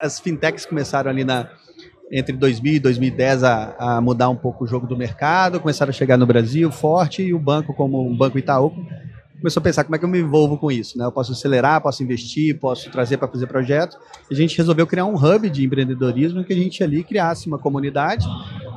As fintechs começaram ali na, entre 2000 e 2010 a, a, mudar um pouco o jogo do mercado, começaram a chegar no Brasil forte e o banco, como o Banco Itaú, começou a pensar como é que eu me envolvo com isso. Né? Eu posso acelerar, posso investir, posso trazer para fazer projetos. A gente resolveu criar um hub de empreendedorismo que a gente ali criasse uma comunidade.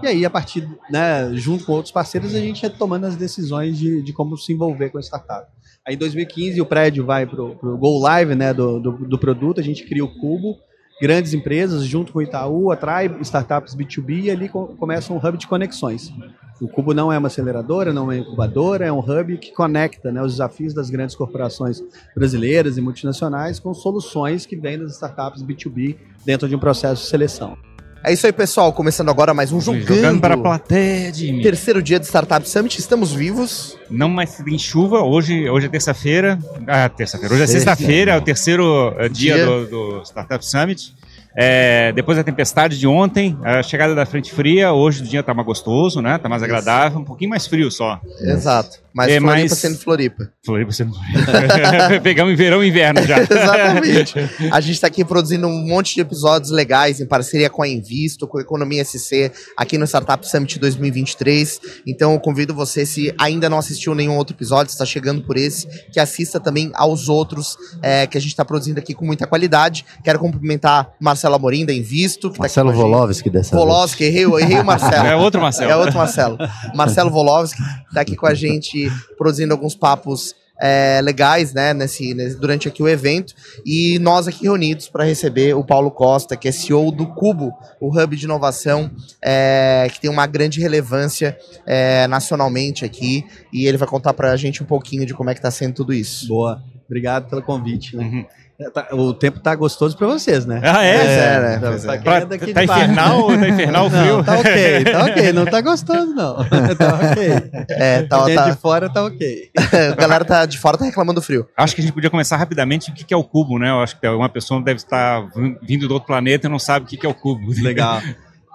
E aí, a partir, né, junto com outros parceiros, a gente ia tomando as decisões de, de como se envolver com a startup. Aí em 2015 o prédio vai para o Go Live né, do, do, do produto, a gente cria o Cubo, grandes empresas, junto com o Itaú, atrai startups B2B e ali começa um hub de conexões. O Cubo não é uma aceleradora, não é uma incubadora, é um hub que conecta né, os desafios das grandes corporações brasileiras e multinacionais com soluções que vêm das startups B2B dentro de um processo de seleção. É isso aí, pessoal. Começando agora mais um Jogando. Jogando para a plateia, Jimmy. Terceiro dia do Startup Summit. Estamos vivos. Não mais em chuva. Hoje, hoje é terça-feira. Ah, terça-feira. Hoje é sexta-feira. É o terceiro eh, dia, dia. Do, do Startup Summit. É, depois da tempestade de ontem, a chegada da frente fria, hoje o dia tá mais gostoso, né? Tá mais agradável, um pouquinho mais frio só. Exato. Mas é, Floripa mas... sendo Floripa. Floripa sendo Floripa. Pegamos em verão e inverno já. Exatamente. A gente está aqui produzindo um monte de episódios legais em parceria com a Invisto, com a Economia SC, aqui no Startup Summit 2023. Então eu convido você, se ainda não assistiu nenhum outro episódio, está chegando por esse, que assista também aos outros é, que a gente está produzindo aqui com muita qualidade. Quero cumprimentar Marcelo Amorim da Invisto. Que Marcelo tá Volovski dessa Volovski, errei, errei o Marcelo. É outro Marcelo. É outro Marcelo. Marcelo Volovski está aqui com a gente produzindo alguns papos é, legais, né, nesse, nesse, durante aqui o evento. E nós aqui reunidos para receber o Paulo Costa, que é CEO do Cubo, o hub de inovação, é, que tem uma grande relevância é, nacionalmente aqui. E ele vai contar para a gente um pouquinho de como é que está sendo tudo isso. Boa, obrigado pelo convite. Né? Uhum. É, tá, o tempo tá gostoso pra vocês, né? Ah, é? é, né? Tá, tá, pra, tá infernal, tá infernal o frio? Não, tá ok, tá ok. Não tá gostoso, não. tá ok. É, tá, tá... de fora tá ok. a galera tá de fora tá reclamando do frio. Acho que a gente podia começar rapidamente o que é o cubo, né? Eu acho que uma pessoa deve estar vindo do outro planeta e não sabe o que é o cubo. Legal.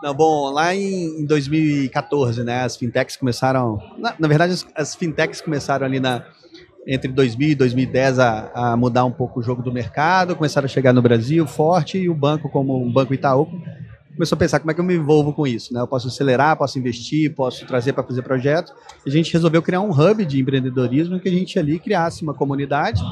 Não, bom, lá em, em 2014, né, as fintechs começaram. Na, na verdade, as, as, fintechs começaram ali na, entre 2000 e 2010 a, a, mudar um pouco o jogo do mercado, começaram a chegar no Brasil forte e o banco, como o Banco Itaú, começou a pensar como é que eu me envolvo com isso. Né? Eu posso acelerar, posso investir, posso trazer para fazer projetos. E a gente resolveu criar um hub de empreendedorismo que a gente ali criasse uma comunidade.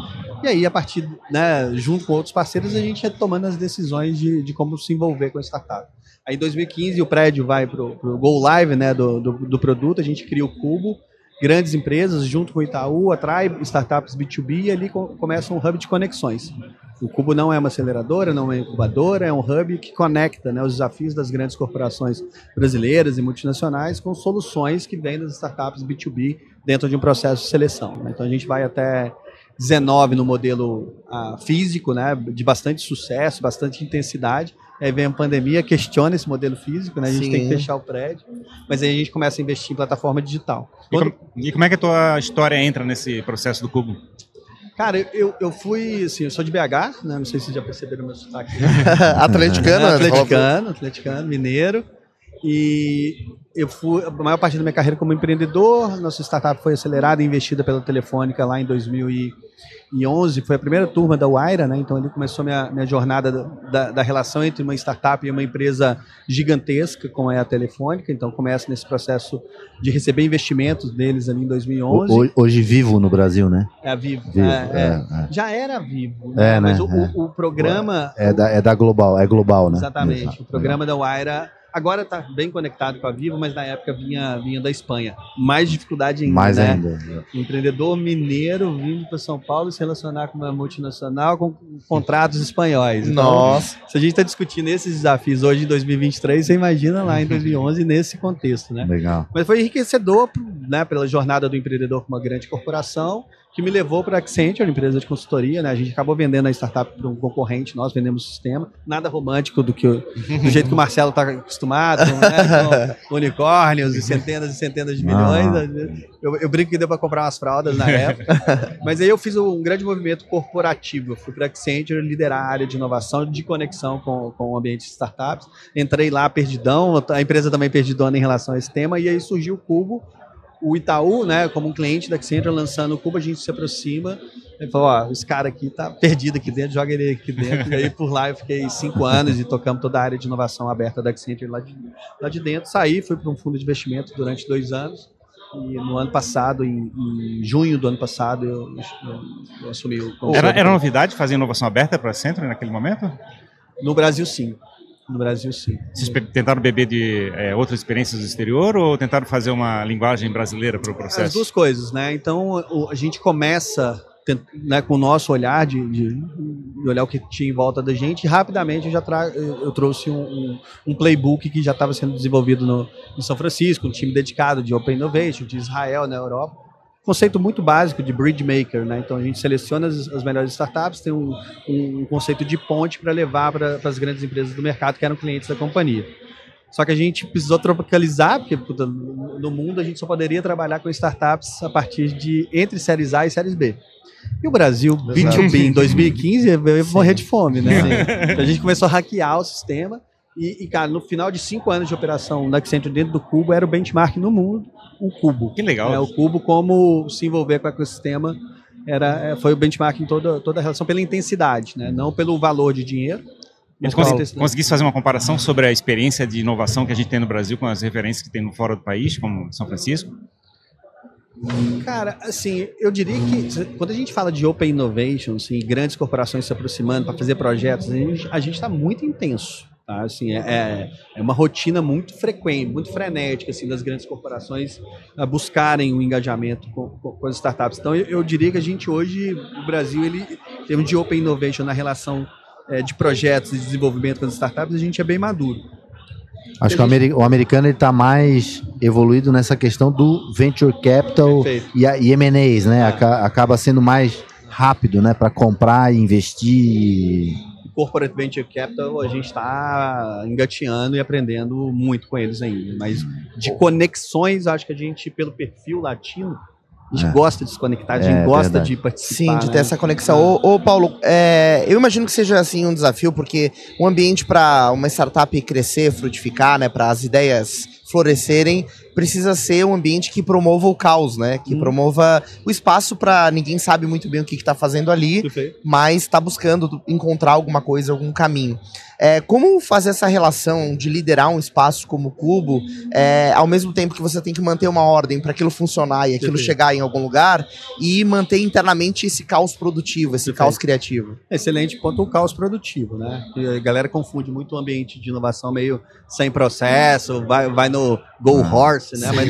E aí, a partir, né, junto com outros parceiros, a gente ia tomando as decisões de, de como se envolver com a startup. Aí em 2015 o prédio vai para o Go Live né, do, do, do produto, a gente cria o Cubo, grandes empresas, junto com o Itaú, atrai startups B2B e ali começa um hub de conexões. O Cubo não é uma aceleradora, não é uma incubadora, é um hub que conecta né, os desafios das grandes corporações brasileiras e multinacionais com soluções que vêm das startups B2B dentro de um processo de seleção. Né? Então a gente vai até 19 no modelo uh, físico, né, de bastante sucesso, bastante intensidade, Aí vem a pandemia, questiona esse modelo físico, né? A gente Sim. tem que fechar o prédio, mas aí a gente começa a investir em plataforma digital. E, e como é que a tua história entra nesse processo do Cubo? Cara, eu, eu fui, assim, eu sou de BH, né? Não sei se vocês já perceberam meu sotaque. atleticano, né? atleticano, atleticano, mineiro. E eu fui a maior parte da minha carreira como empreendedor. Nossa startup foi acelerada e investida pela Telefônica lá em 2011. Foi a primeira turma da Waira, né? Então ali começou minha, minha jornada da, da relação entre uma startup e uma empresa gigantesca, como é a Telefônica. Então começa nesse processo de receber investimentos deles ali em 2011. Hoje, hoje vivo no Brasil, né? É a Vivo. vivo é, é, é. Já era Vivo, né? É, mas né? o, o, o, programa... É da, é da Global, é global, né? Exatamente. Exato. O programa da Waira Agora está bem conectado com a Vivo, mas na época vinha, vinha da Espanha. Mais dificuldade ainda. Mais né? ainda. É. Empreendedor mineiro vindo para São Paulo se relacionar com uma multinacional com contratos espanhóis. Então, Nossa. Se a gente está discutindo esses desafios hoje em 2023, você imagina lá em 2011 nesse contexto, né? Legal. Mas foi enriquecedor, né, pela jornada do empreendedor com uma grande corporação que me levou para a Accenture, empresa de consultoria, né? A gente acabou vendendo a startup para um concorrente, nós vendemos o sistema. Nada romântico do que do jeito que o Marcelo está acostumado, né? com unicórnios e centenas e centenas de milhões. Ah. Eu, eu, brinco que deu para comprar umas fraldas na época. Mas aí eu fiz um grande movimento corporativo. Eu fui para a Accenture liderar a área de inovação, de conexão com, com o ambiente de startups. Entrei lá perdidão, a empresa também perdidona em relação a esse tema, e aí surgiu o Cubo, o Itaú, né, como um cliente da Accenture lançando o Cuba, a gente se aproxima Ele falou, ó, esse cara aqui tá perdido aqui dentro, joga ele aqui dentro. e aí por lá eu fiquei cinco anos e tocamos toda a área de inovação aberta da Accenture lá de, lá de dentro. Saí, fui para um fundo de investimento durante dois anos. E no ano passado, em, em junho do ano passado, eu, eu, eu assumi o era, era novidade fazer inovação aberta para a Accenture naquele momento? No Brasil, sim. No Brasil, sim. Vocês tentaram beber de é, outras experiências do exterior ou tentaram fazer uma linguagem brasileira para o processo? As duas coisas, né? Então, a gente começa né, com o nosso olhar de, de, de, olhar o que tinha em volta da gente, e rapidamente eu já tra eu trouxe um, um, um, playbook que já estava sendo desenvolvido no, em São Francisco, um time dedicado de Open Innovation, de Israel na Europa. Conceito muito básico de bridge maker, né? Então a gente seleciona as, as melhores startups, tem um, um conceito de ponte para levar para as grandes empresas do mercado que eram clientes da companhia. Só que a gente precisou tropicalizar, porque puta, no mundo a gente só poderia trabalhar com startups a partir de entre séries A e séries B. E o Brasil, B2B em 2015, ia morrer de fome, né? Então a gente começou a hackear o sistema. E, e, cara, no final de cinco anos de operação da Accenture dentro do Cubo, era o benchmark no mundo, o Cubo. Que legal. É, o Cubo, como se envolver com o ecossistema, era, é, foi o benchmark em toda, toda a relação pela intensidade, né? não pelo valor de dinheiro. Mas consegui, conseguisse fazer uma comparação sobre a experiência de inovação que a gente tem no Brasil com as referências que tem no fora do país, como São Francisco? Cara, assim, eu diria que quando a gente fala de Open Innovation, assim, grandes corporações se aproximando para fazer projetos, a gente está muito intenso. Tá? Assim, é, é, é uma rotina muito frequente, muito frenética assim, das grandes corporações a buscarem o um engajamento com, com, as startups. Então, eu, eu, diria que a gente hoje, o Brasil, ele, em termos de Open Innovation na relação é, de projetos e de desenvolvimento com as startups, a gente é bem maduro. Acho que o, americano está mais evoluído nessa questão do venture capital Perfeito. e, e M&As, né? É. Acaba sendo mais rápido, né? Para comprar e investir. Corporate Venture Capital, a gente está engateando e aprendendo muito com eles ainda. Mas de conexões, acho que a gente, pelo perfil latino, a gente é. gosta de se conectar, a gente é, gosta verdade. de participar. Sim, de ter né? essa conexão. Ô, ô Paulo, é, eu imagino que seja assim um desafio, porque o ambiente para uma startup crescer, frutificar, né, para as ideias florescerem, precisa ser um ambiente que promova o caos, né? Que hum. promova o espaço para ninguém sabe muito bem o que está fazendo ali, Perfeito. mas está buscando encontrar alguma coisa, algum caminho. É, como fazer essa relação de liderar um espaço como o Cubo, é, ao mesmo tempo que você tem que manter uma ordem para aquilo funcionar e aquilo Perfeito. chegar em algum lugar e manter internamente esse caos produtivo, esse Perfeito. caos criativo? Excelente ponto, o caos produtivo, né? A galera confunde muito o ambiente de inovação meio sem processo, vai, vai no go ah, horse, né? Mas,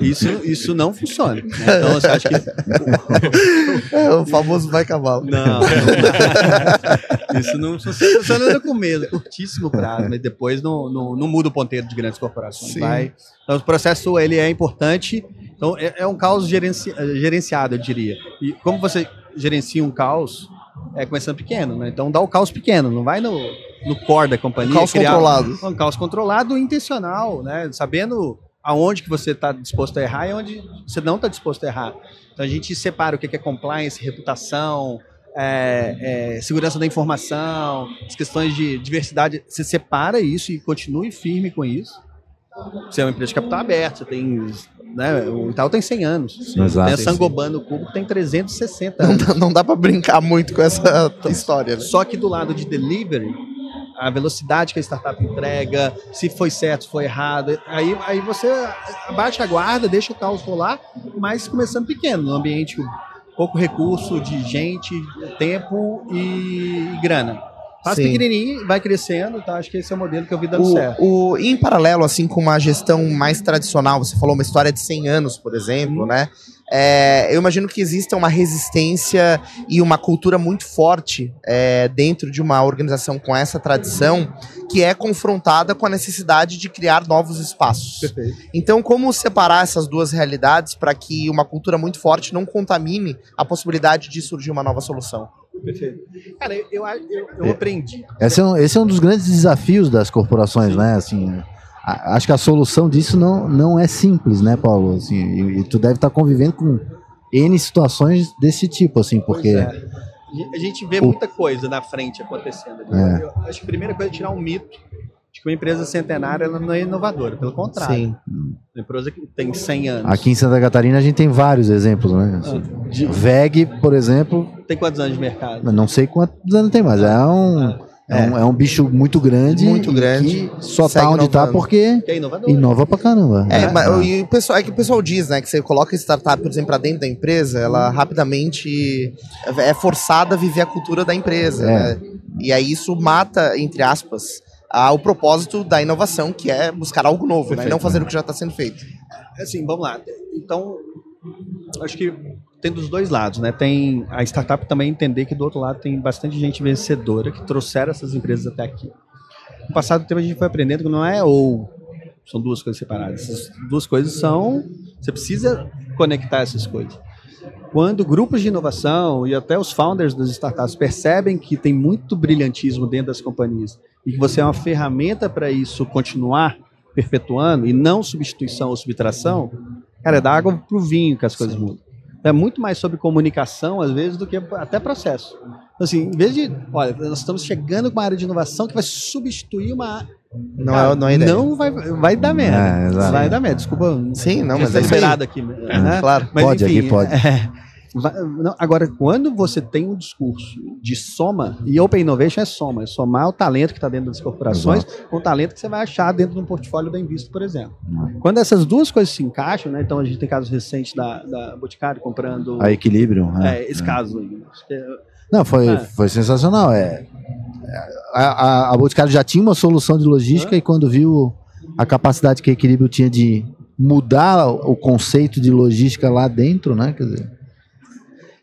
isso, isso, isso, não funciona. Né? Então, você acha que. É, o famoso vai cavalo. Não. não. isso não funciona funciona com medo, curtíssimo prazo, mas depois não, não, não, muda o ponteiro de grandes corporações. Vai. Então, o processo ele é importante. Então, é, é um caos gerenci, gerenciado, eu diria. E como você gerencia um caos, é começando pequeno, né? Então, dá o caos pequeno, não vai no, no core da companhia. Um caos controlado. Um caos controlado intencional, né? Sabendo aonde que você está disposto a errar e onde você não está disposto a errar. Então, a gente separa o que é compliance, reputação, é, é, segurança da informação, as questões de diversidade, você separa isso e continue firme com isso. Você é uma empresa de capital aberto, você tem. Né, o Itaú tem 100 anos. Sim, exato, tem a Sangoban no Cubo que tem 360 anos. Não dá, não dá para brincar muito com essa história. Né? Só que do lado de delivery, a velocidade que a startup entrega, se foi certo, se foi errado. Aí, aí você abaixa a guarda, deixa o caos rolar, mas começando pequeno, no ambiente pouco recurso de gente, tempo e, e grana. Faz Sim. pequenininho, vai crescendo, tá? Acho que esse é o modelo que eu vi dando o, certo. O, em paralelo, assim, com uma gestão mais tradicional, você falou uma história de 100 anos, por exemplo, hum. né? É, eu imagino que exista uma resistência e uma cultura muito forte é, dentro de uma organização com essa tradição que é confrontada com a necessidade de criar novos espaços. Perfeito. Então, como separar essas duas realidades para que uma cultura muito forte não contamine a possibilidade de surgir uma nova solução? Perfeito. Cara, eu, eu, eu, eu aprendi. Esse é, um, esse é um dos grandes desafios das corporações, Sim. né? Assim, acho que a solução disso não, não é simples, né, Paulo? Assim, e, e tu deve estar convivendo com N situações desse tipo, assim, porque. É. A gente vê muita coisa na frente acontecendo. É. Eu acho que a primeira coisa é tirar um mito de que uma empresa centenária não é inovadora, pelo contrário. Sim. Uma empresa que tem 100 anos. Aqui em Santa Catarina a gente tem vários exemplos, né? Ah, de- VEG, por exemplo, tem quantos anos de mercado? não sei quantos anos tem, mas é um, é. um, é um bicho muito grande. Muito grande. que só tá onde tá inovando. porque Que é inovador. inova pra caramba. É, Ah. mas e o pessoal, é que o pessoal diz, né, que você coloca startup, por exemplo, pra dentro da empresa, ela rapidamente é forçada a viver a cultura da empresa, É. né? E aí isso mata, entre aspas, a- o propósito da inovação, que é buscar algo novo, né? E não fazer o que já está sendo feito. Assim, vamos lá. Então, acho que tem dos dois lados, né? Tem a startup também entender que do outro lado tem bastante gente vencedora que trouxeram essas empresas até aqui. No passado tempo a gente foi aprendendo que não é ou são duas coisas separadas. Essas duas coisas são você precisa conectar essas coisas. Quando grupos de inovação e até os founders das startups percebem que tem muito brilhantismo dentro das companhias e que você é uma ferramenta para isso continuar perpetuando e não substituição ou subtração, cara, é da água pro vinho que as coisas mudam. É muito mais sobre comunicação, às vezes, do que até processo. Então, assim, em vez de, olha, nós estamos chegando com uma área de inovação que vai substituir uma. Não Cara, é, não é. Não vai, vai dar merda. É, vai dar merda. Desculpa. Sim, não, mas é liberado aqui, né? Claro. Mas, Pode, enfim, aqui pode. é, vai- não, agora, quando você tem um discurso de soma, e Open Innovation é soma, é somar o talento que está dentro das corporações com o talento que você vai achar dentro de um portfólio da Invisto, por exemplo. Quando essas duas coisas se encaixam, né, então a gente tem casos recentes da, da Boticário comprando A equilíbrio. é, é. esse caso. Acho que é- Não, foi, É. foi sensacional. É, a, a, a Boticário já tinha uma solução de logística e quando viu a capacidade que a Equilíbrio tinha de mudar o conceito de logística lá dentro, né? Quer dizer,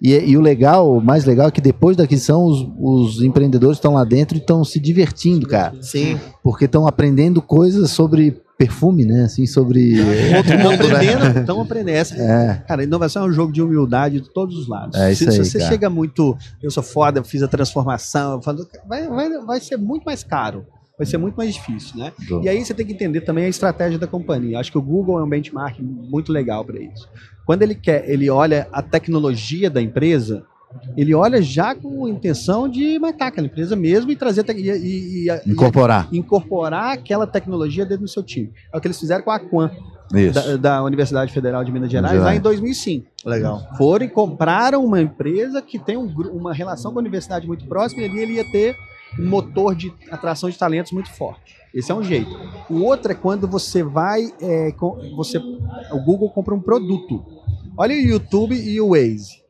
e, e o legal, o mais legal é que depois da aquisição os, os empreendedores estão lá dentro e estão se divertindo, cara. Sim. Porque estão aprendendo coisas sobre perfume, né? Assim, sobre... Outro mundo, aprendendo, estão aprendendo. Essa, É, Cara, inovação é um jogo de humildade de todos os lados. É isso se, se aí, você cara. chega muito, eu sou foda, fiz a transformação, vai, vai, vai ser muito mais caro, vai ser muito mais difícil, né? do- E aí você tem que entender também a estratégia da companhia. Acho que o Google é um benchmark muito legal para isso. Quando ele quer, ele olha a tecnologia da empresa, ele olha já com a intenção de matar aquela empresa mesmo e trazer e, e- e- incorporar. e incorporar aquela tecnologia dentro do seu time. É o que eles fizeram com a Quan, da, da Universidade Federal de Minas Gerais, lá em 2005. Legal. Foram e compraram uma empresa que tem um uma relação com a universidade muito próxima e ali ele ia ter um motor de atração de talentos muito forte. Esse é um jeito. O outro é quando você vai, é, com- você, o Google compra um produto. Olha o YouTube e o Waze.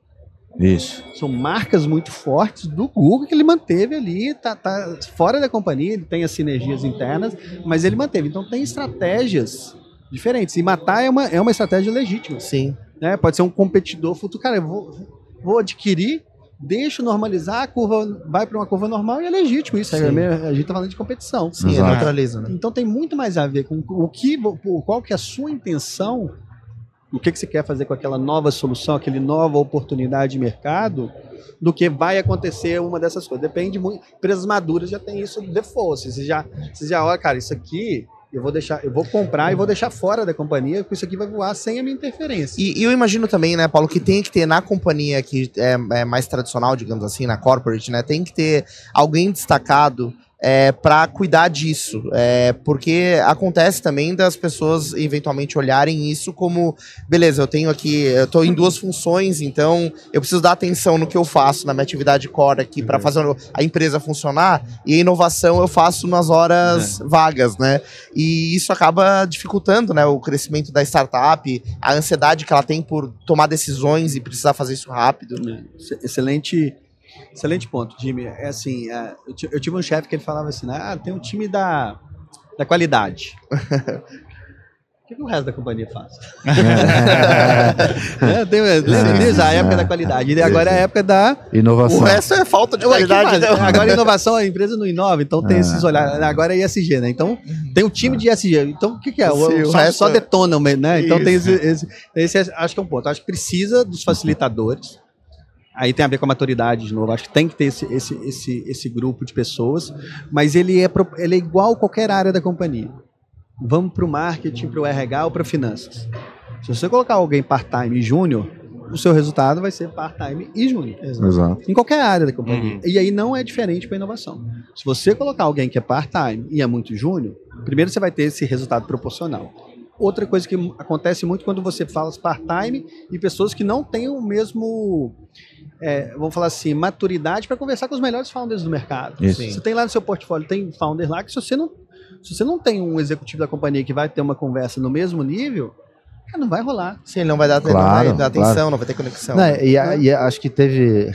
Isso. São marcas muito fortes do Google que ele manteve ali, tá, tá fora da companhia, ele tem as sinergias internas, mas ele manteve. Então tem estratégias diferentes. E matar é uma, é uma estratégia legítima. Sim. Né? Pode ser um competidor futuro. Cara, eu vou, vou adquirir, deixo normalizar, a curva vai para uma curva normal e é legítimo isso. Sim. É A gente está falando de competição. Sim, Exato. neutraliza, né? Então tem muito mais a ver com o que, qual que é a sua intenção, o que, que você quer fazer com aquela nova solução, aquela nova oportunidade de mercado, do que vai acontecer uma dessas coisas. Depende muito. Empresas maduras já tem isso default. Você já, você já olha, cara, isso aqui eu vou deixar, eu vou comprar e vou deixar fora da companhia, porque isso aqui vai voar sem a minha interferência. E, e eu imagino também, né, Paulo, que tem que ter na companhia que é, é mais tradicional, digamos assim, na corporate, né, tem que ter alguém destacado é, para cuidar disso, é, porque acontece também das pessoas eventualmente olharem isso como, beleza, eu tenho aqui, eu tô em duas funções, então eu preciso dar atenção no que eu faço na minha atividade core aqui para fazer a empresa funcionar e a inovação eu faço nas horas vagas, né? E isso acaba dificultando né, o crescimento da startup, a ansiedade que ela tem por tomar decisões e precisar fazer isso rápido. É, ex- Excelente, excelente ponto, Jimmy. É assim, é, eu, eu tive um chefe que ele falava assim, né, ah, tem um time da, da qualidade. O que, que o resto da companhia faz? É, tem, lembra disso? A época da qualidade. E agora é a época da. Inovação. O resto é falta de que qualidade. né? Agora a inovação, a empresa não inova, então tem É. esses olhares. Agora é ISG, né? Então tem o time de ISG. Então o que, que é? O- Sim, o só, resto só é- detonam, né? Então tem Isso. esse, esse, esse- Acho que é um ponto. Acho que precisa dos facilitadores. Aí tem a ver com a maturidade de novo. Acho que tem que ter esse, esse, esse, esse grupo de pessoas, mas ele é, ele é igual a qualquer área da companhia. Vamos para o marketing, para o RH ou para finanças. Se você colocar alguém part-time e júnior, o seu resultado vai ser part-time e júnior. Exato. Em qualquer área da companhia. E aí não é diferente para inovação. Se você colocar alguém que é part-time e é muito júnior, primeiro você vai ter esse resultado proporcional. outra coisa que acontece muito quando você fala part-time e pessoas que não têm o mesmo, é, vamos falar assim, maturidade para conversar com os melhores founders do mercado. Isso. Você tem lá no seu portfólio, tem founder lá que se você não, se você não tem um executivo da companhia que vai ter uma conversa no mesmo nível, não vai rolar. Sim, ele não vai dar, não Claro, vai dar claro. atenção, não vai ter conexão. Não, e, a- e a- acho que teve.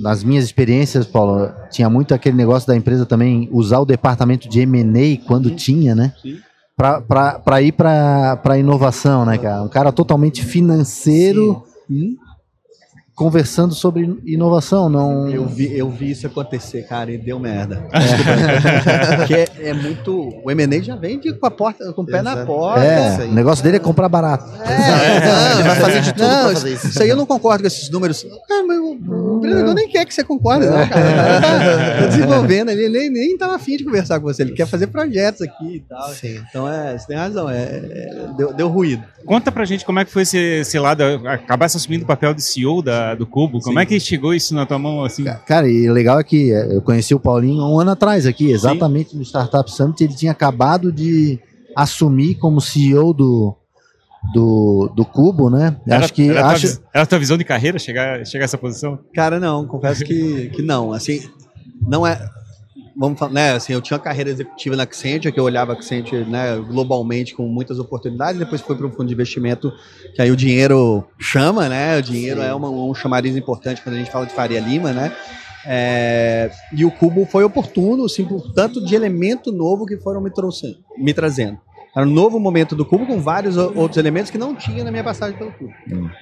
Nas minhas experiências, Paulo, tinha muito aquele negócio da empresa também usar o departamento de M&A quando tinha, né? Sim. Pra, pra, pra ir pra inovação, né, cara? Um cara totalmente financeiro conversando sobre inovação, não... Eu vi, eu vi isso acontecer, cara, e deu merda. Desculpa. Porque é, é muito. O M&A já vem de- com, a porta, com o pé na Exato. porta. É, o negócio dele é comprar barato. É, Ele vai fazer de tudo não, pra fazer isso. Isso aí eu não concordo com esses números. Mas o, empreendedor nem quer que você concorde, não, cara. O cara tá, tá desenvolvendo ali, ele nem, nem tava afim de conversar com você. Ele quer fazer projetos aqui e tal. Sim. Então, é, você tem razão, é, é, deu, deu ruído. Conta pra gente como é que foi esse, esse lado, acabar assumindo o papel de CEO da, do Cubo. Como Sim. é que chegou isso na tua mão, assim? Cara, e o legal é que é, eu conheci o Paulinho um ano atrás aqui, exatamente no Startup Summit. Ele tinha acabado de assumir como CEO do, do, do Cubo, né? Era, acho que. era, a tua, acho, vis- era a tua visão de carreira chegar, chegar a essa posição? Cara, não, confesso que, que não. Assim, não é. Vamos falar, né? Assim, eu tinha uma carreira executiva na Accenture, que eu olhava a Accenture né, globalmente com muitas oportunidades, depois foi para um fundo de investimento, que aí o dinheiro chama, né? O dinheiro é uma- um chamariz importante quando a gente fala de Faria Lima, né? É, e o Cubo foi oportuno, assim, por tanto de elemento novo que foram me, trouxe, me trazendo. Era um novo momento do Cubo com vários outros elementos que não tinha na minha passagem pelo Cubo.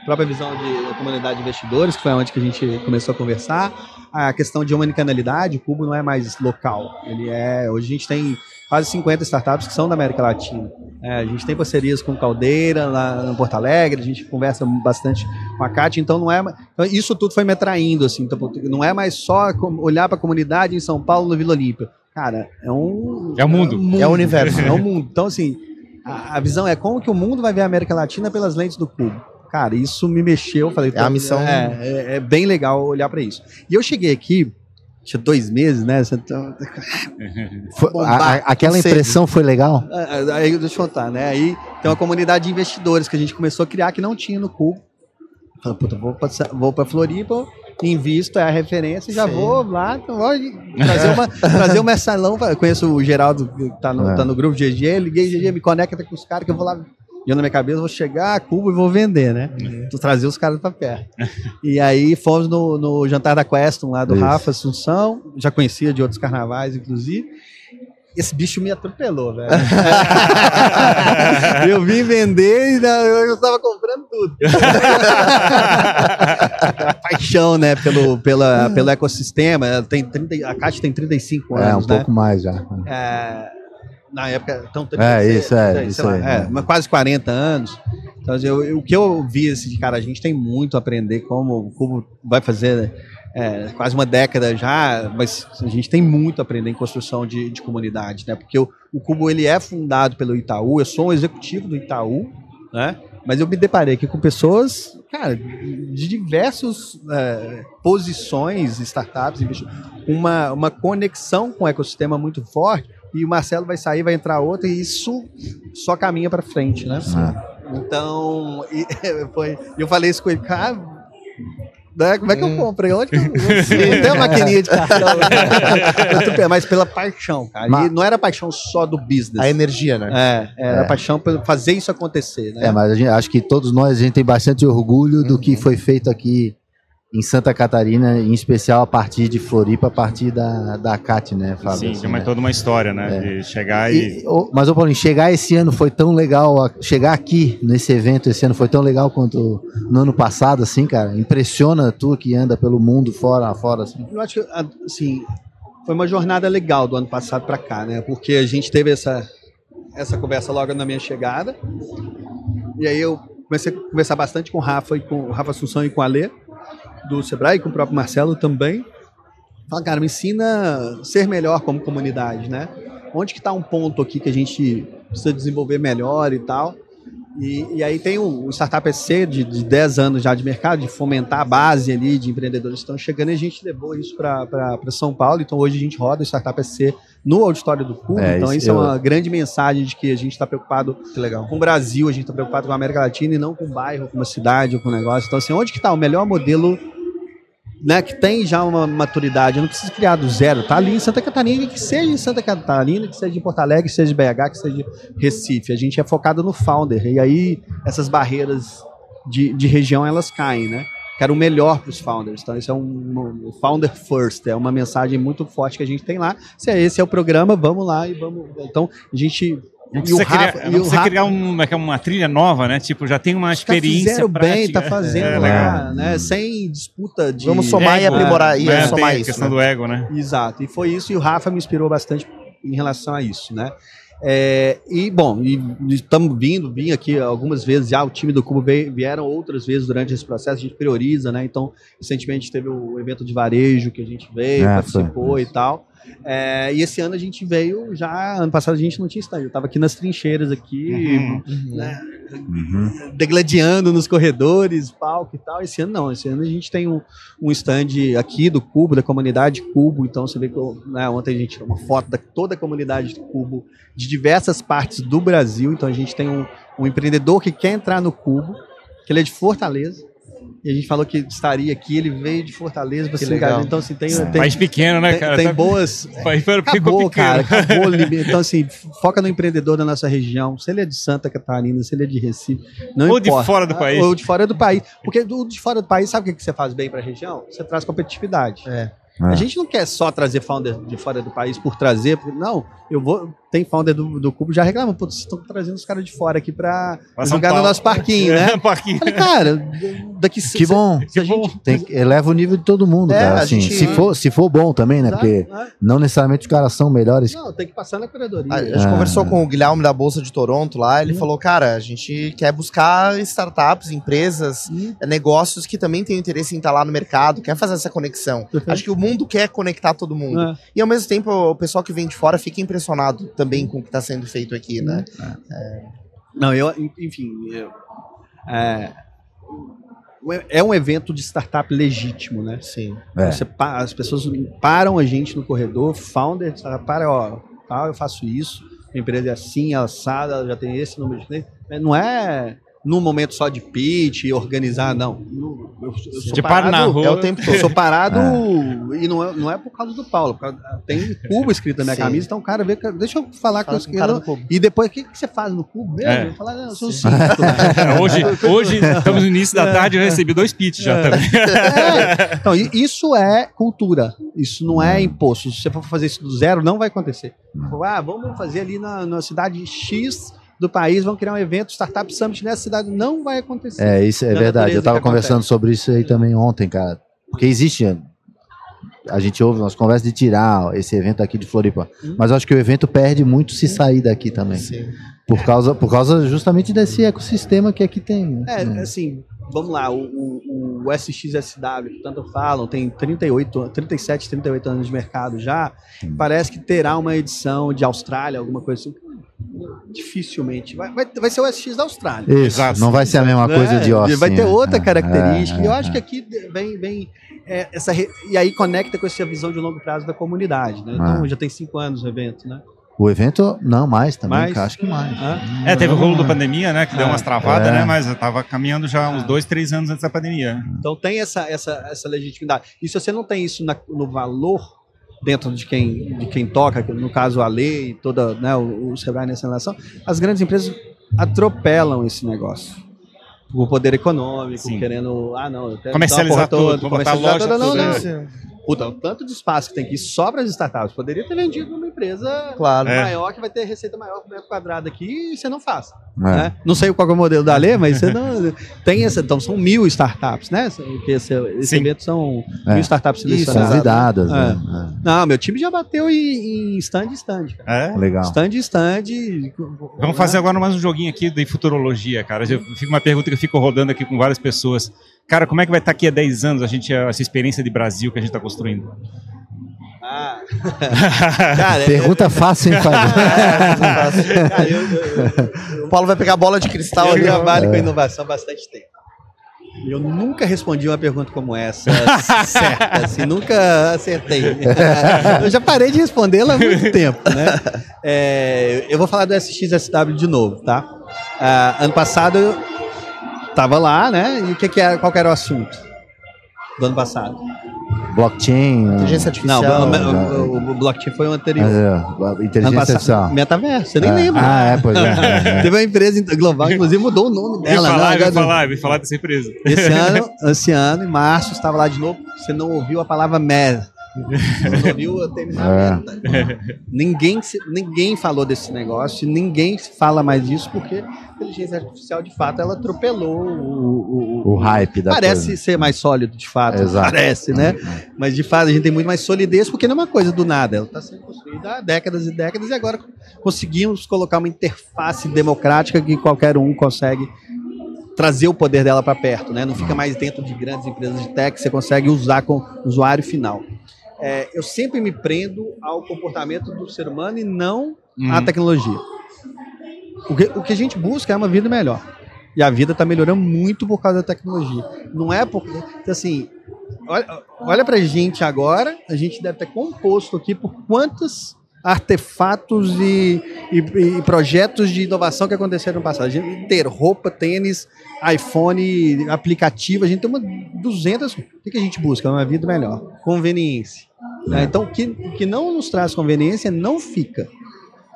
A própria visão de comunidade de investidores, que foi onde que a gente começou a conversar. A questão de omnicanalidade, o Cubo não é mais local. Ele é. Hoje a gente tem quase 50 startups que são da América Latina. É, a gente tem parcerias com Caldeira, lá em Porto Alegre, a gente conversa bastante com a Kátia, então não é. então isso tudo foi me atraindo, assim. então, não é mais só olhar para a comunidade em São Paulo, no Vila Olímpia. Cara, é um. É o mundo. É o universo. É o mundo. Então, assim, a, a visão é como que o mundo vai ver a América Latina pelas lentes do cubo. Cara, isso me mexeu. Falei, É a missão- É, é, é bem legal olhar pra isso. E eu cheguei aqui, tinha dois meses, né? você tá- foi- a- a- aquela impressão foi legal? Ah, Aí deixa eu contar, né? Aí tem uma comunidade de investidores que a gente começou a criar que não tinha no Cubo. Falei, puta, vou pra, vou pra Floripa, invisto, é a referência, já Sim. vou lá, então trazer uma, trazer uma salão. Eu conheço o Geraldo, que tá no, É. tá no grupo GG, liguei GG, me conecta com os caras que eu vou lá. E eu na minha cabeça vou chegar a Cuba e vou vender, né? Vou trazer os caras pra perto. e aí fomos no, no jantar da Queston lá do Isso. Rafa Assunção, já conhecia de outros carnavais, inclusive. Esse bicho me atropelou, velho. eu vim vender e não, eu já estava comprando tudo. Paixão, né, pelo, pela, pelo ecossistema. Ela Tem 30, a Caixa tem 35 É, um anos, né? pouco mais já. É, na época, então, É, isso, é, isso lá, aí. é, mas quase 40 anos. Então, assim, eu- eu- o que eu vi, assim, cara, a gente tem muito a aprender como o Cubo vai fazer é, quase uma década já, mas a gente tem muito a aprender em construção de, de comunidade, né? Porque o, o Cubo, ele é fundado pelo Itaú, eu sou um executivo do Itaú, né? Mas eu me deparei aqui com pessoas, cara, de diversas é, posições, startups, uma, uma conexão com o ecossistema muito forte, e o Marcelo vai sair, vai entrar outro, e isso só caminha para frente, né? Então, e, foi, eu falei isso com ele, cara, né, como é que eu comprei? Onde que eu, não tenho a maquininha de cartão? Tô- mas pela paixão, cara. Mas- E não era paixão só do business. A energia, né? É, era É. paixão por fazer isso acontecer, né? É, mas a gente, acho que todos nós a gente tem bastante orgulho do Uhum. que foi feito aqui em Santa Catarina, em especial a partir de Floripa, a partir da, da CAT, né, Fábio? Sim, Assim, tem uma, né? toda uma história, né? De chegar e. E, mas, ô Paulinho, chegar esse ano foi tão legal, a- chegar aqui nesse evento esse ano foi tão legal quanto no ano passado, assim, cara? Impressiona tu que anda pelo mundo fora, fora, assim. Eu acho que, assim, foi uma jornada legal do ano passado para cá, né? Porque a gente teve essa, essa conversa logo na minha chegada. E aí eu comecei a conversar bastante com o Rafa e com o Rafa Assunção e com o Alê, do Sebrae, com o próprio Marcelo também. Fala, cara, me ensina a ser melhor como comunidade, né? Onde que tá um ponto aqui que a gente precisa desenvolver melhor e tal. E, e aí tem o, o Startup SC de, de 10 anos já de mercado, de fomentar a base ali de empreendedores que estão chegando, e a gente levou isso para São Paulo. Então hoje a gente roda o Startup SC no auditório do Cubo. É, então isso isso é eu- uma grande mensagem de que a gente está preocupado Que legal. com o Brasil, a gente está preocupado com a América Latina e não com o bairro, com uma cidade ou com um negócio. Então, assim, onde que está o melhor modelo né, que tem já uma maturidade? Não preciso criar do zero. Tá ali em Santa Catarina, que seja em Santa Catarina, que seja em Porto Alegre, que seja em BH, que seja em Recife. A gente é focado no founder. E aí, essas barreiras de, de região, elas caem, né? Quero o melhor para os founders. Então, isso é um, um founder first. É uma mensagem muito forte que a gente tem lá. Se é esse é o programa, vamos lá e vamos. Então, a gente Não E precisa, o Rafa- criar, não precisa Rafa- criar um- uma, uma trilha nova, né? Tipo, já tem uma experiência fizeram bem, tá fazendo É, lá, né? Sem disputa de. Vamos somar e Ego, aprimorar e né? é somar isso. questão né? do ego, né? Exato, e foi isso, e o Rafa me inspirou bastante em relação a isso, né? É, e bom, estamos vindo, vim aqui algumas vezes já, o time do Cubo veio- vieram outras vezes durante esse processo, a gente prioriza, né? Então, recentemente teve o evento de varejo que a gente veio, É, participou foi. e tal. É, e esse ano a gente veio já, ano passado a gente não tinha stand, eu tava aqui nas trincheiras aqui, Uhum. né? Uhum. degladiando nos corredores, palco e tal. Esse ano não, esse ano a gente tem um, um stand aqui do Cubo, da comunidade Cubo. Então você vê que né, ontem a gente tirou uma foto da toda a comunidade do Cubo de diversas partes do Brasil. Então a gente tem um, um empreendedor que quer entrar no Cubo, que ele é de Fortaleza. E a gente falou que estaria aqui, ele veio de Fortaleza para se engajar. Então, assim, tem, tem, País pequeno, né, tem, cara? tem Tá- boas, País ficou Acabou, pequeno. cara, acabou. Então, assim, foca no empreendedor da nossa região. Se ele é de Santa Catarina, se ele é de Recife, não Ou de importa. fora do país. Ou de fora do país. Porque do de fora do país, sabe o que você faz bem pra região? Você traz competitividade. É. A É. gente não quer só trazer founder de fora do país por trazer, porque, não, eu vou. Tem founder do, do Cubo já reclama, pô, vocês estão trazendo os caras de fora aqui pra jogar no nosso parquinho, né? Parquinho. Falei, cara, daqui Que bom. Se a gente. Tem que- eleva o nível de todo mundo, É, cara. Assim, gente- se, for, se for bom também, né? Porque Ah, não necessariamente os caras são melhores. Não, tem que passar na curadoria. A, a gente Ah. conversou com o Guilherme da Bolsa de Toronto lá, ele Hum. falou, cara, a gente quer buscar startups, empresas, Hum. negócios que também têm interesse em estar lá no mercado, quer fazer essa conexão. Acho que o mundo quer conectar todo mundo. É. E ao mesmo tempo, o pessoal que vem de fora fica impressionado também com o que está sendo feito aqui, né? Não, eu, enfim, eu- é, é um evento de startup legítimo, né? Sim. É. Você pa- as pessoas param a gente no corredor, founder, startup, para, ó, tal, eu faço isso, minha empresa é assim, assada, ela já tem esse número de clientes. Não é num momento só de pitch e organizar, não. Eu, eu, eu sou De par na parado- rua. É o tempo eu todo. sou parado e não é, não é por causa do Paulo, causa- tem cubo escrito na minha Sim. camisa, então o cara vê, deixa eu falar Fala com com os o cara do clube. E depois, o que, que você faz no cubo mesmo? É. Eu falo, não, eu sou né? hoje, hoje, estamos no início da tarde, eu recebi dois pitches já também. É. Então, isso é cultura. Isso não é imposto. Se você for fazer isso do zero, não vai acontecer. Ah, vamos fazer ali na, na cidade X do país, vamos criar um evento, Startup Summit nessa cidade. Não vai acontecer. É, isso é Da verdade. Eu tava que conversando acontece. sobre isso aí também ontem, cara. Porque existe. A gente ouve umas conversas de tirar esse evento aqui de Floripa. Hum. Mas eu acho que o evento perde muito se sair daqui também. Sim. Por causa, por causa justamente desse ecossistema que aqui tem. né? É, assim, vamos lá, o, o, o SXSW, que tanto falam, tem 38, 37, 38 anos de mercado já, parece que terá uma edição de Austrália, alguma coisa assim. Dificilmente. Vai, vai, vai ser o SX da Austrália. Isso, Exato. não vai ser a mesma coisa É, de Austin. Vai ter é, outra é, característica. é, e eu é, acho é. que aqui vem, vem é, essa. re- E aí conecta com essa visão de longo prazo da comunidade. Né? Então Ah. já tem cinco anos o evento, né? O evento, não, mais também, Mais? acho que mais. Hã? É, teve o rolo da pandemia, né? Que deu Ah, umas travadas, é. né? Mas eu tava caminhando já uns Ah. dois, três anos antes da pandemia. Então tem essa, essa, essa legitimidade. E se você não tem isso na- no valor dentro de quem, de quem toca, no caso a lei, e toda né, o, o Sebrae nessa relação, as grandes empresas atropelam esse negócio. O poder econômico, Sim. querendo. Ah, não, eu quero Comercializar tudo, toda, comercializar loja, toda, não, tudo, não. né? Puta, o tanto de espaço que tem aqui só para as startups. Poderia ter vendido numa empresa Claro. É. maior que vai ter receita maior por metro quadrado aqui e você não faz. É. né? Não sei qual é o modelo da Lê, mas você não tem essa. Então são mil startups, né? Porque esse, esse evento são É. mil startups selecionadas. Convidadas, É. né? Não, meu time já bateu em, em stand stand. Cara. É? É. Legal. Stand stand. Vamos fazer agora mais um joguinho aqui de futurologia, cara. Eu- Fica uma pergunta que eu fico rodando aqui com várias pessoas. Cara, como é que vai estar aqui a 10 anos a gente, essa experiência de Brasil que a gente está construindo? Ah. Cara, Pergunta fácil, hein, Fábio? É, cara, eu, eu, eu, o Paulo vai pegar a bola de cristal ali. Eu trabalho é. com inovação há bastante tempo. Eu nunca respondi uma pergunta como essa, certa, assim, nunca acertei. Eu já parei de respondê-la há muito tempo, né? É, eu vou falar do SXSW de novo, tá? Ah, ano passado tava lá, né? E o que, que era, qual que era o assunto do ano passado? Blockchain. Inteligência artificial. Não, o, o, o, blockchain foi o anterior. É, inteligência artificial. Metaverso, você nem é. lembra. Ah, é, pois é. é, é. Teve uma empresa global, inclusive mudou o nome dela. Vim falar, né? falar, vim falar dessa empresa. Esse ano, esse ano, em março, estava lá de novo. Você não ouviu a palavra MER. É. ninguém, ninguém falou desse negócio, ninguém fala mais disso, porque a inteligência artificial, de fato, ela atropelou o, o, o, hype da Parece coisa. ser mais sólido, de fato. Exato. Parece, né? Uhum. Mas, de fato, a gente tem muito mais solidez, porque não é uma coisa do nada. Ela está sendo construída há décadas e décadas, e agora conseguimos colocar uma interface democrática que qualquer um consegue trazer o poder dela para perto, né? Não fica mais dentro de grandes empresas de tech, você consegue usar com o usuário final é, eu sempre me prendo ao comportamento do ser humano e não uhum. à tecnologia. O que, o que a gente busca é uma vida melhor. E a vida está melhorando muito por causa da tecnologia. Não é porque. Assim, olha, olha para a gente agora, a gente deve ter composto aqui por quantos artefatos e, e, e, projetos de inovação que aconteceram no passado. A gente ter roupa, tênis, iPhone, aplicativo, a gente tem uma 200. O que, a gente busca? Uma vida melhor. Conveniência. Né? Então, o que, que não nos traz conveniência não fica.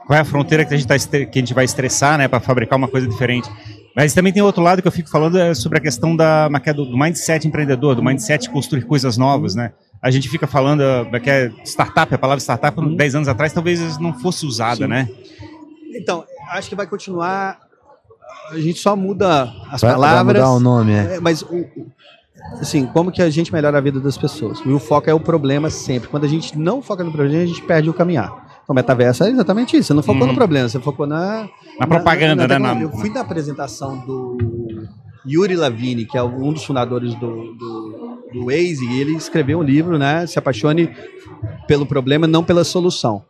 Qual é a fronteira que a gente, tá, que a gente vai estressar né, para fabricar uma coisa diferente? Mas também tem outro lado que eu fico falando é sobre a questão da, do, mindset empreendedor, do mindset construir coisas novas, né? A gente fica falando que é startup, a palavra startup, uhum. 10 anos atrás, talvez não fosse usada, Sim. né? Então, acho que vai continuar. A gente só muda as vai, palavras. Vai mudar o nome, é. é mas assim, como que a gente melhora a vida das pessoas? E o foco é o problema sempre. Quando a gente não foca no problema, a gente perde o caminhar. O metaverso é exatamente isso. Você não focou no uhum. problema, você focou na. Na, na propaganda, na, na, né? Eu fui na apresentação do Yuri Lavini, que é um dos fundadores do, do, do Waze, e ele escreveu um livro, né? Se apaixone pelo problema, não pela solução.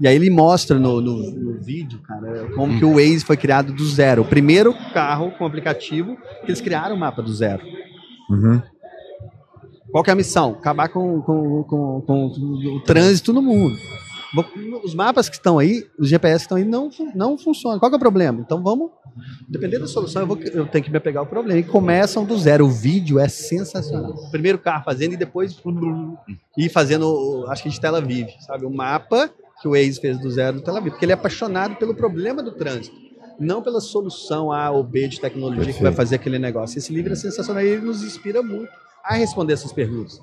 E aí ele mostra no, no, no vídeo, cara, como que o Waze foi criado do zero. O primeiro carro com aplicativo que eles criaram o mapa do zero. Uhum. Qual é a missão? Acabar com, com, com, com, o trânsito no mundo. Os mapas que estão aí, os GPS que estão aí, não, não funcionam. Qual é o problema? Então vamos. Dependendo da solução, eu, vou, eu tenho que me pegar o problema. E começam do zero. O vídeo é sensacional. Primeiro carro fazendo e depois ir fazendo, acho que de tela vive, sabe? O mapa que o Waze fez do zero do Tel Aviv, porque ele é apaixonado pelo problema do trânsito, não pela solução A ou B de tecnologia Perfeito. que vai fazer aquele negócio. Esse livro é sensacional e ele nos inspira muito a responder essas perguntas.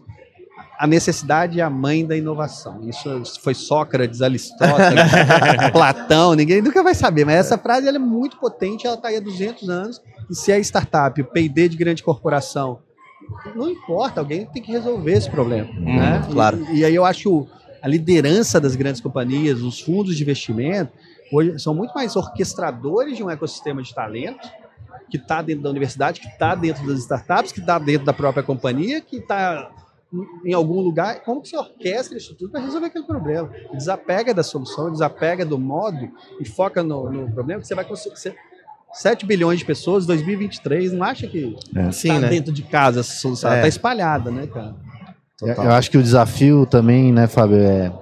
A necessidade é a mãe da inovação. Isso foi Sócrates, Aristóteles, Platão, ninguém nunca vai saber, mas essa frase é muito potente, ela está aí há 200 anos, e se é startup, o P&D de grande corporação, não importa, alguém tem que resolver esse problema. Hum, né? Claro. E, e aí eu acho a liderança das grandes companhias, os fundos de investimento, hoje são muito mais orquestradores de um ecossistema de talento que está dentro da universidade, que está dentro das startups, que está dentro da própria companhia, que está em algum lugar. Como que você orquestra isso tudo para resolver aquele problema? Desapega da solução, desapega do modo e foca no, no problema que você vai conseguir. Você, 7 bilhões de pessoas em 2023, não acha que está é. né? dentro de casa essa solução? É. Ela está espalhada, né, cara? Total. Eu acho que o desafio também, né, Fábio, é.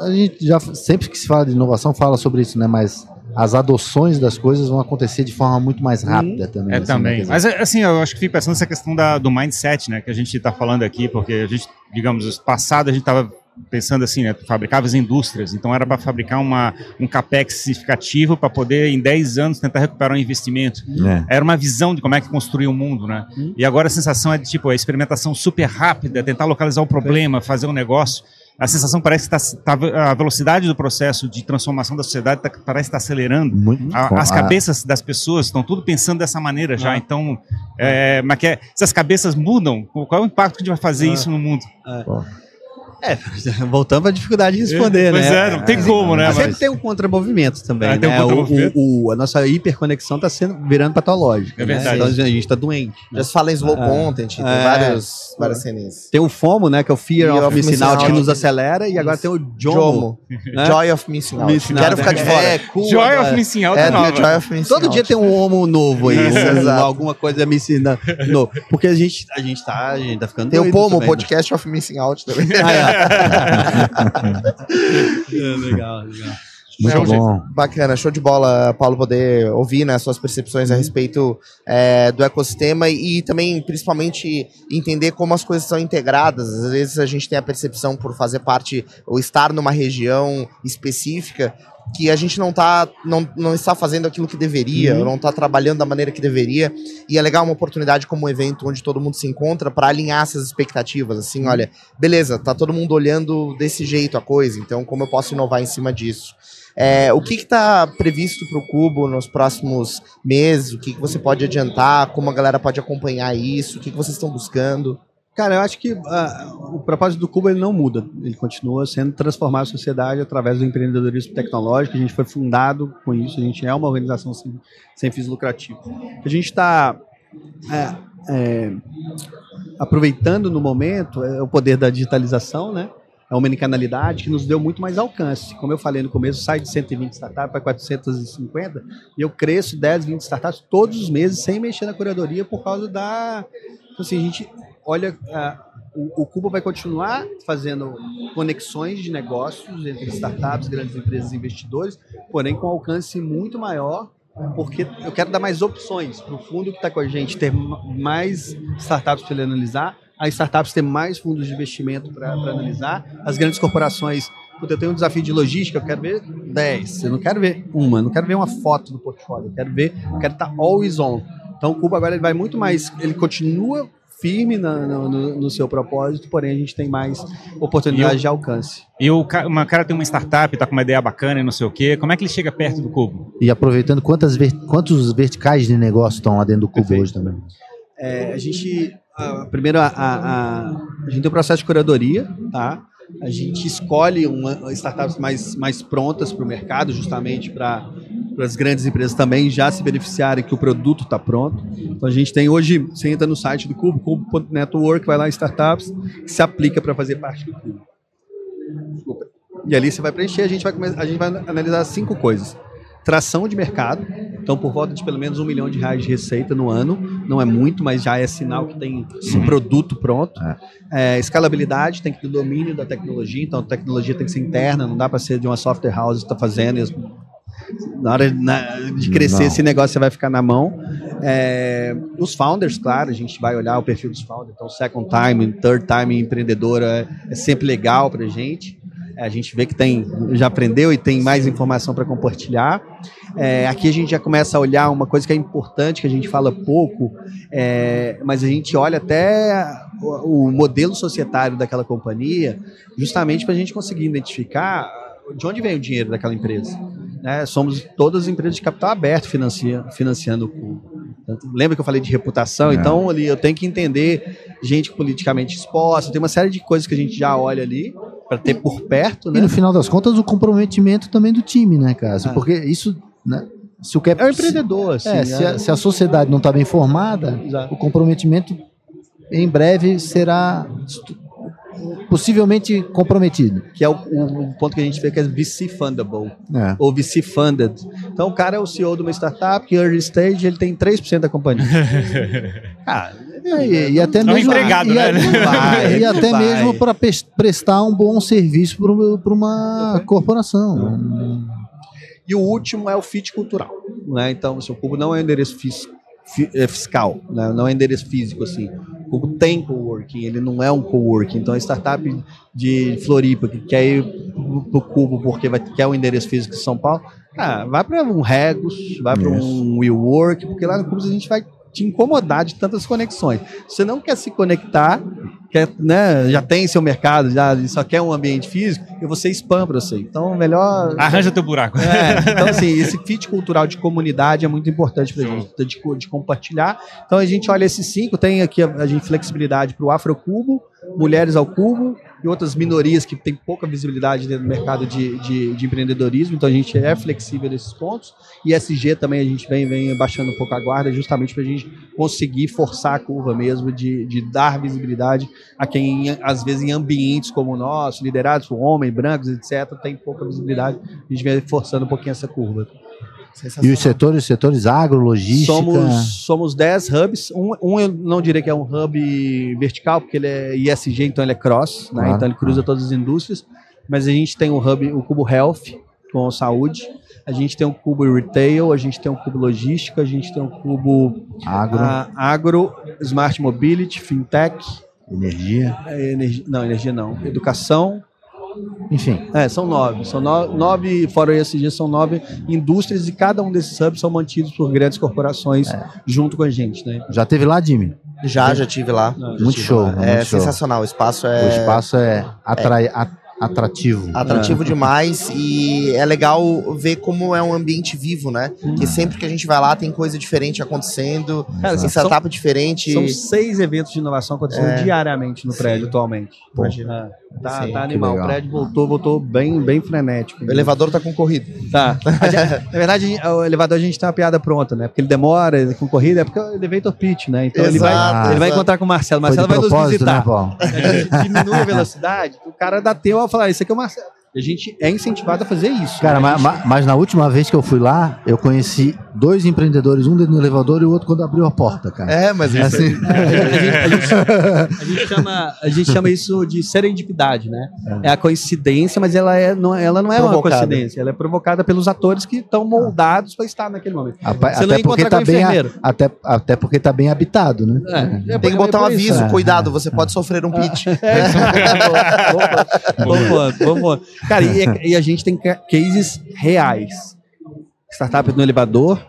A gente já sempre que se fala de inovação fala sobre isso, né? Mas as adoções das coisas vão acontecer de forma muito mais rápida hum, também. É assim, né, também. Mas assim, eu acho que fico pensando nessa questão da, do mindset, né? Que a gente está falando aqui, porque a gente, digamos, passado a gente estava pensando assim, né, fabricava as indústrias, então era para fabricar uma, um capex significativo para poder em 10 anos tentar recuperar um investimento. É. Era uma visão de como é que construir o um mundo, né? Hum. E agora a sensação é de tipo a experimentação super rápida, tentar localizar o problema, fazer um negócio. A sensação parece que tá, tá, a velocidade do processo de transformação da sociedade tá, parece estar tá acelerando. Muito a, as cabeças das pessoas estão tudo pensando dessa maneira já. Ah. Então, é, mas que é, se as cabeças mudam, qual é o impacto que a gente vai fazer ah. isso no mundo? É. É, voltando a dificuldade de responder, pois né? Pois é, não tem como, né? Mas sempre Mas- tem um contramovimento também, Ah, né? tem um contramovimento? O, o- a nossa hiperconexão está sendo virando patológica. É né? verdade. Então a gente está doente. né? Já se fala em slow É. content, tem É. vários, várias cenas. Tem o FOMO, né? Que é o Fear, Fear of, of Missing Missing Out, que Out. nos acelera, e agora tem o Jomo. Jomo. né? Joy of Missing Out. Missing Quero Out, ficar né? de fora. É, cool Joy agora. of Missing Out É, é, nova. Joy of Missing Todo Out. dia tem um homo novo aí, um- exato. alguma coisa me ensina novo. Porque a gente, a gente tá, a gente tá ficando Tem o Pomo, né? podcast of Missing Out também. Ah, é. É, legal, legal. Muito de- bom. Bacana, show de bola, Paulo, poder ouvir né, suas percepções a respeito é, do ecossistema e, e também, principalmente, entender como as coisas são integradas. Às vezes a gente tem a percepção por fazer parte ou estar numa região específica que a gente não, tá, não, não está fazendo aquilo que deveria, ou não está trabalhando da maneira que deveria. E é legal uma oportunidade como um evento onde todo mundo se encontra para alinhar essas expectativas. Assim, olha, beleza, tá todo mundo olhando desse jeito a coisa, então como eu posso inovar em cima disso? É, o que está previsto para o Cubo nos próximos meses? O que, que você pode adiantar? Como a galera pode acompanhar isso? O que, que vocês estão buscando? Cara, eu acho que ah, o propósito do Cuba ele não muda. Ele continua sendo transformar a sociedade através do empreendedorismo tecnológico. A gente foi fundado com isso. A gente é uma organização sem, sem fins lucrativos. A gente está é, é, aproveitando no momento é, o poder da digitalização, né? A omnicanalidade que nos deu muito mais alcance. Como eu falei no começo, sai de 120 startups para 450 e eu cresço 10, 20 startups todos os meses sem mexer na curadoria por causa da. Então, assim, a gente olha, ah, o, o Cuba vai continuar fazendo conexões de negócios entre startups, grandes empresas e investidores, porém com alcance muito maior, porque eu quero dar mais opções para o fundo que está com a gente, ter ma- mais startups para ele analisar, as startups ter mais fundos de investimento para analisar, as grandes corporações. Puta, eu tenho um desafio de logística, eu quero ver 10, eu não quero ver uma, eu não quero ver uma foto do portfólio, eu quero ver, eu quero estar always on. Então o Cuba agora ele vai muito mais, ele continua firme na- no, no- seu propósito, porém a gente tem mais oportunidade eu- de alcance. E o uma cara tem uma startup, tá com uma ideia bacana e não sei o quê. Como é que ele chega perto do cubo? E aproveitando, quantas ver- quantos verticais de negócio estão lá dentro do Cubo Perfeito. hoje também? É, a gente, a, primeiro, a, a, a- a gente tem um processo de curadoria, tá? A gente escolhe uma, startups mais, mais prontas para o mercado, justamente para as grandes empresas também já se beneficiarem que o produto está pronto. Então a gente tem hoje, você entra no site do Cubo, cubo.network, vai lá em startups, se aplica para fazer parte do Cubo. Desculpa. E ali você vai preencher, a gente vai, a gente vai analisar cinco coisas. Tração de mercado, então por volta de pelo menos um milhão de reais de receita no ano, não é muito, mas já é sinal que tem um produto pronto. É, escalabilidade, tem que ter domínio da tecnologia, então a tecnologia tem que ser interna, não dá para ser de uma software house que está fazendo. e as- Na hora de crescer Não. esse negócio, você vai ficar na mão. É, os founders, claro, a gente vai olhar o perfil dos founders. Então, second time, third time empreendedora é, é sempre legal para a gente. É, a gente vê que tem, já aprendeu e tem mais informação para compartilhar. É, aqui a gente já começa a olhar uma coisa que é importante, que a gente fala pouco, é, mas a gente olha até o, o modelo societário daquela companhia, justamente para a gente conseguir identificar de onde vem o dinheiro daquela empresa. Né? Somos todas empresas de capital aberto financia, financiando o clube. Lembra que eu falei de reputação? É. Então, ali eu tenho que entender gente politicamente exposta, tem uma série de coisas que a gente já olha ali para ter por perto, E né? no final das contas, o comprometimento também do time, né, cara? É. Porque isso, né? Se o cap... É um empreendedor, assim. É, se, é. a, se a sociedade não está bem formada, Exato. o comprometimento em breve será possivelmente comprometido. que é o, o- o ponto que a gente vê que é VC fundable É. ou VC funded. Então o cara é o CEO de uma startup que early stage ele tem 3% da companhia. ah, É, e, e até Não mesmo empregado, e, né? vai, e não até vai. mesmo para prestar um bom serviço para uma corporação. E o último é o fit cultural. Né? Então, assim, o Cubo não é um endereço é, fiscal, né? não é endereço físico. Assim. O Cubo tem coworking, ele não é um coworking. Então, a startup de Floripa que quer ir para o Cubo porque vai, quer um endereço físico de São Paulo, ah, vai para um Regos, vai para um WeWork, porque lá no Cubo a gente vai te incomodar de tantas conexões. Você não quer se conectar, quer, né, já tem seu mercado, já só quer um ambiente físico, eu vou ser spam para você. Então, melhor Arranja teu buraco. é, então, assim, esse fit cultural de comunidade é muito importante pra gente, de, de compartilhar. Então, a gente olha esses cinco, tem aqui a, a gente flexibilidade para o Afrocubo, Mulheres ao Cubo, e outras minorias que têm pouca visibilidade dentro do mercado de, de, de empreendedorismo, então a gente é flexível nesses pontos. E SG também a gente vem, vem baixando um pouco a guarda, justamente para a gente conseguir forçar a curva mesmo, de, de dar visibilidade a quem, às vezes, em ambientes como o nosso, liderados por homens, brancos, etc., tem pouca visibilidade. A gente vem forçando um pouquinho essa curva. E os setores, os setores agro, logística? Somos, somos 10 hubs. Um, um eu não diria que é um hub vertical, porque ele é ISG, então ele é cross, né? então ele cruza todas as indústrias. Mas a gente tem o hub, o Cubo Health, com saúde. A gente tem o Cubo Retail, a gente tem o Cubo Logística, a gente tem o Cubo agro, a, agro Smart Mobility, Fintech. Energia. É, energia. Não, energia não. Educação, enfim. É, são nove. São no, nove, fora o ESG, são nove indústrias e cada um desses hubs são mantidos por grandes corporações é. junto com a gente, né? Já teve lá, Jimmy? Já, já tive lá. Não, muito tive show. Lá. Muito é show. sensacional. O espaço é. O espaço é, atrai, é atrativo. Atrativo é. demais e é legal ver como é um ambiente vivo, né? Hum. Que sempre que a gente vai lá tem coisa diferente acontecendo, Cara, tem startup diferente. São seis eventos de inovação acontecendo é. diariamente no prédio Sim. atualmente. Pô. Imagina. Tá, Sim, tá animal. O prédio voltou, voltou bem, bem frenético. O elevador tá concorrido. Tá. na verdade, o elevador a gente tem uma piada pronta, né? Porque ele demora, ele é concorrido, é porque é o elevator pitch, né? Então exato, ele, vai, ele vai encontrar com o Marcelo. O Marcelo vai nos visitar. Né, a gente diminui a velocidade, o cara dá tempo a falar, isso aqui é o Marcelo. A gente é incentivado a fazer isso. Cara, né? mas, mas, na última vez que eu fui lá, eu conheci dois empreendedores, um dentro do elevador e o outro quando abriu a porta, cara. É, mas é assim. a, gente, a, gente, a, gente, chama, a gente chama isso de serendipidade, né? É, é a coincidência, mas ela, é, não, ela não é provocada. uma coincidência, ela é provocada pelos atores que estão moldados para estar naquele momento. Você até não porque tá bem a, até, até porque tá bem habitado, né? É, Tem que botar um aviso, cuidado, você pode sofrer um pitch. É, vamos, vamos, vamos. Cara, e, e, a gente tem cases reais. Startup no elevador,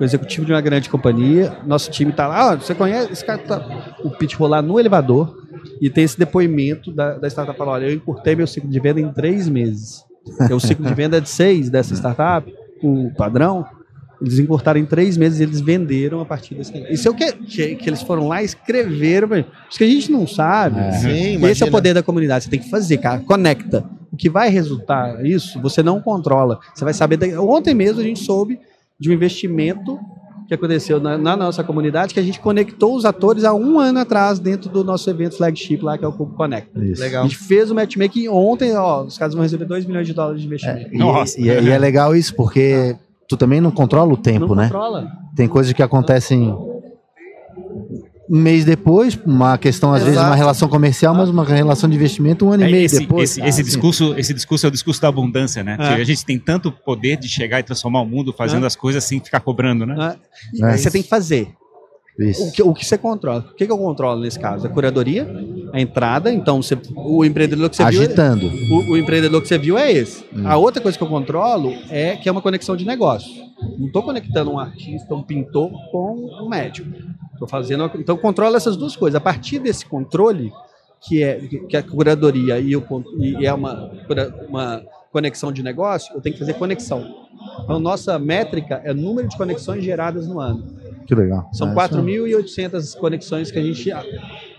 o executivo de uma grande companhia, nosso time está lá, ah, você conhece, esse cara tá, o pitch rolar no elevador e tem esse depoimento da, da startup falando, olha, eu encurtei meu ciclo de venda em três meses. o ciclo de venda é de seis dessa startup, o padrão, eles encurtaram em três meses e eles venderam a partir desse Isso é o que, que, que eles foram lá e escreveram. Isso que a gente não sabe. É. Sim, Esse é o poder da comunidade. Você tem que fazer, cara. Conecta. O que vai resultar isso, você não controla. Você vai saber. Ontem mesmo a gente soube de um investimento que aconteceu na, na, nossa comunidade, que a gente conectou os atores há um ano atrás dentro do nosso evento flagship lá, que é o Cubo Connect. Isso. Legal. A gente fez o matchmaking ontem, ó, os caras vão receber 2 milhões de dólares de investimento. É, nossa. E, e, é, e, é, legal isso, porque tu também não controla o tempo, não né? Controla. Tem coisas que acontecem um mês depois, uma questão, às Exato. vezes, uma relação comercial, mas uma relação de investimento um ano é, e meio esse, depois. Esse, esse discurso, esse discurso é o discurso da abundância, né? É. A gente tem tanto poder de chegar e transformar o mundo fazendo é. as coisas sem ficar cobrando, né? É. Você tem que fazer. O que, o que, você controla? O que, que eu controlo nesse caso? A curadoria, a entrada, então você, o empreendedor que você Agitando. viu. Agitando. O, o, empreendedor que você viu é esse. Hum. A outra coisa que eu controlo é que é uma conexão de negócio. Não estou conectando um artista, um pintor com um médico. Estou fazendo. Então controlo essas duas coisas. A partir desse controle, que é, que é a curadoria e, o, e é uma, uma conexão de negócio, eu tenho que fazer conexão. Então, nossa métrica é o número de conexões geradas no ano. Que legal. São é, 4.800 conexões que a gente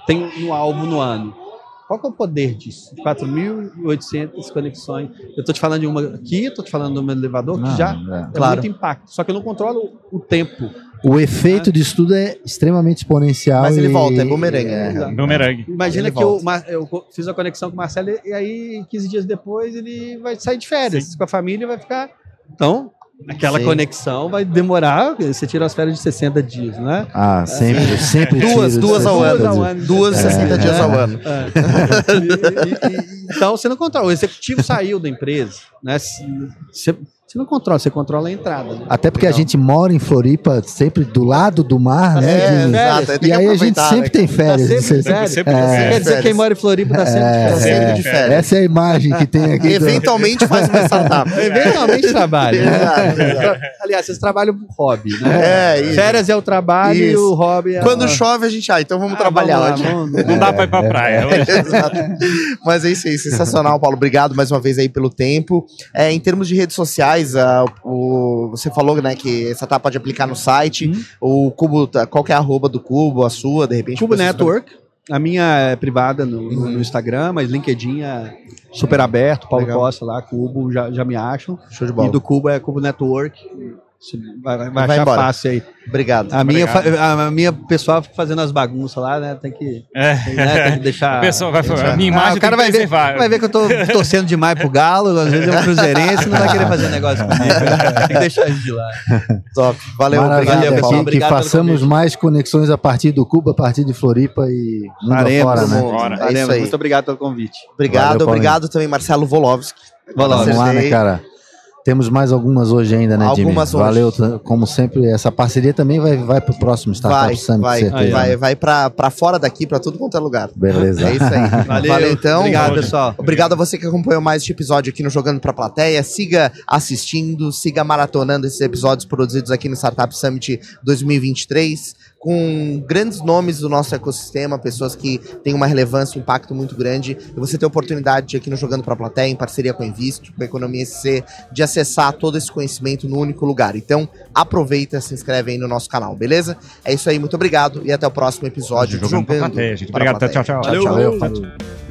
tem no alvo no ano. Qual que é o poder disso? 4.800 conexões. Eu estou te falando de uma aqui, estou te falando de um elevador que já é, é claro. muito impacto. Só que eu não controlo o tempo. O efeito né? disso tudo é extremamente exponencial. Mas ele e... volta, é bumerangue. É, é. Bumerangue. Imagina ele que eu, eu, fiz a conexão com o Marcelo e aí 15 dias depois ele vai sair de férias Sim. com a família e vai ficar... Então, Aquela Sim. conexão vai demorar, você tira as férias de 60 dias, né? Ah, sempre, é. sempre duas, duas ao ano. Duas, ano, duas é. 60 dias ao ano. É. E, e, e, então você não controla. O executivo saiu da empresa, né? Você, você não controla, você controla a entrada. Né? Até porque Legal. a gente mora em Floripa, sempre do lado do mar, né? É, de... exato. E aí a gente sempre né? tem férias. Tá sempre, sempre, sempre, é, Quer dizer, quem mora em Floripa tá sempre, é, tá sempre de férias. Essa é a imagem que tem aqui. Eventualmente faz uma startup. Eventualmente trabalha. exato, exato. Aliás, vocês trabalham por hobby, né? É, isso. Férias é o trabalho isso. e o hobby é... Quando chove, a gente... Ah, então vamos ah, trabalhar vamos lá, hoje. Vamos, não dá pra ir pra é, praia hoje. Exato. Mas é isso aí, sensacional, Paulo. Obrigado mais uma vez aí pelo tempo. É, em termos de redes sociais, uh, o você falou, né, que essa etapa pode aplicar no site. Uhum. O Cubo, tá, qual que é a arroba do Cubo, a sua, de repente? Cubo Network. A minha é privada no, no- no Instagram, mas LinkedIn é super aberto. Paulo Legal. Costa lá, Cubo, já, já me acham. Show de bola. E do Cubo é Cubo Network. Vai, vai, vai achar embora. fácil aí. Obrigado. A minha, Obrigado. fa- a minha pessoal fica fazendo as bagunças lá, né? Tem que, É. tem, né, tem que deixar. A pessoa vai falar, deixar- a minha imagem Ah, o cara vai ver, vai ver que eu tô torcendo demais pro Galo, às vezes é um cruzeirense, não vai querer fazer negócio comigo. né? Tem que deixar isso de lado. Top. Valeu, Maravilha, obrigado, pessoal. Que, Obrigado que façamos mais conexões a partir do Cuba, a partir de Floripa e Faremos, afora, né? Bora. É isso aí. Muito obrigado pelo convite. Obrigado, Valeu, obrigado também, Marcelo Volovski. Vamos lá, né, cara? Temos mais algumas hoje ainda, né, Jimmy? Algumas hoje. Valeu, como sempre. Essa parceria também vai, vai pro próximo Startup Vai, Summit, vai, certeza. vai, vai pra, pra fora daqui, pra tudo quanto é lugar. Beleza. É isso aí. Valeu, então. Obrigado, Valeu. pessoal. Obrigado a você que acompanhou mais este episódio aqui no Jogando Pra Plateia. Siga assistindo, siga maratonando esses episódios produzidos aqui no Startup Summit 2023, com grandes nomes do nosso ecossistema, pessoas que têm uma relevância, um impacto muito grande. E você ter a oportunidade de aqui no Jogando Pra Plateia, em parceria com a Invist, com a Economia SC, de acessar todo esse conhecimento no único lugar. Então, aproveita, se inscreve aí no nosso canal, beleza? É isso aí, muito obrigado e até o próximo episódio. do Jogando pra Jogando plateia, gente. Obrigado, Plateia. tchau, tchau. Valeu. Valeu.